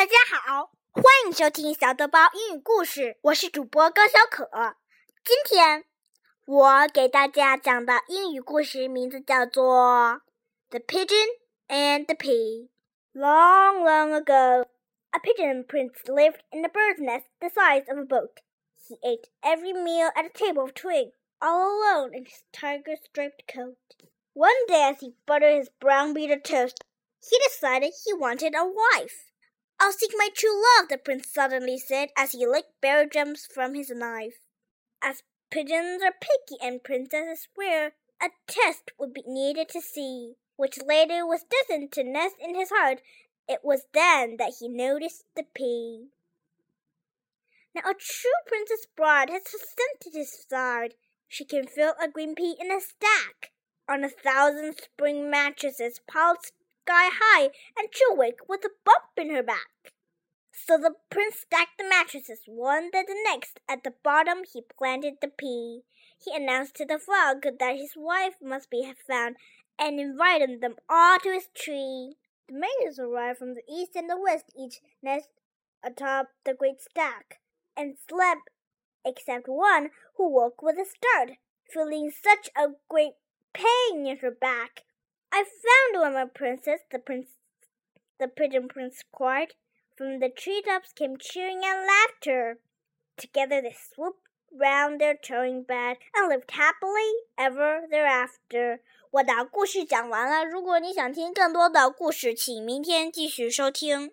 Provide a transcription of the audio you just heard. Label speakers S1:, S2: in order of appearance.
S1: 大家好，欢迎收听小豆包英语故事，我是主播高小可。今天我给大家讲的英语故事名字叫做《The Pigeon and the Pea》。Long, long ago, a pigeon prince lived in a bird's nest the size of a boat. He ate every meal at a table of twigs, all alone in his tiger-striped coat. One day, as he buttered his brown beater toast, he decided he wanted a wife. I'll seek my true love, the prince suddenly said as he licked berry gems from his knife. As pigeons are picky and princesses rare, a test would be needed to see which lady was destined to nest in his heart. It was then that he noticed the pea. Now a true princess bride has scented his side. She can fill a green pea in a stack on a thousand spring mattresses piled sky high, and she'll wake with a bump in her back. So the prince stacked the mattresses one to the next. At the bottom he planted the pea. He announced to the frog that his wife must be found and invited them all to his tree. The maidens arrived from the east and the west, each nest atop the great stack, and slept except one who woke with a start, feeling such a great pain in her back. I found one, my princess, the prince the pigeon prince cried. From the treetops came cheering and laughter. Together they swooped round their towing bed and lived happily ever thereafter. 我的故事讲完了。如果你想听更多的故事，请明天继续收听。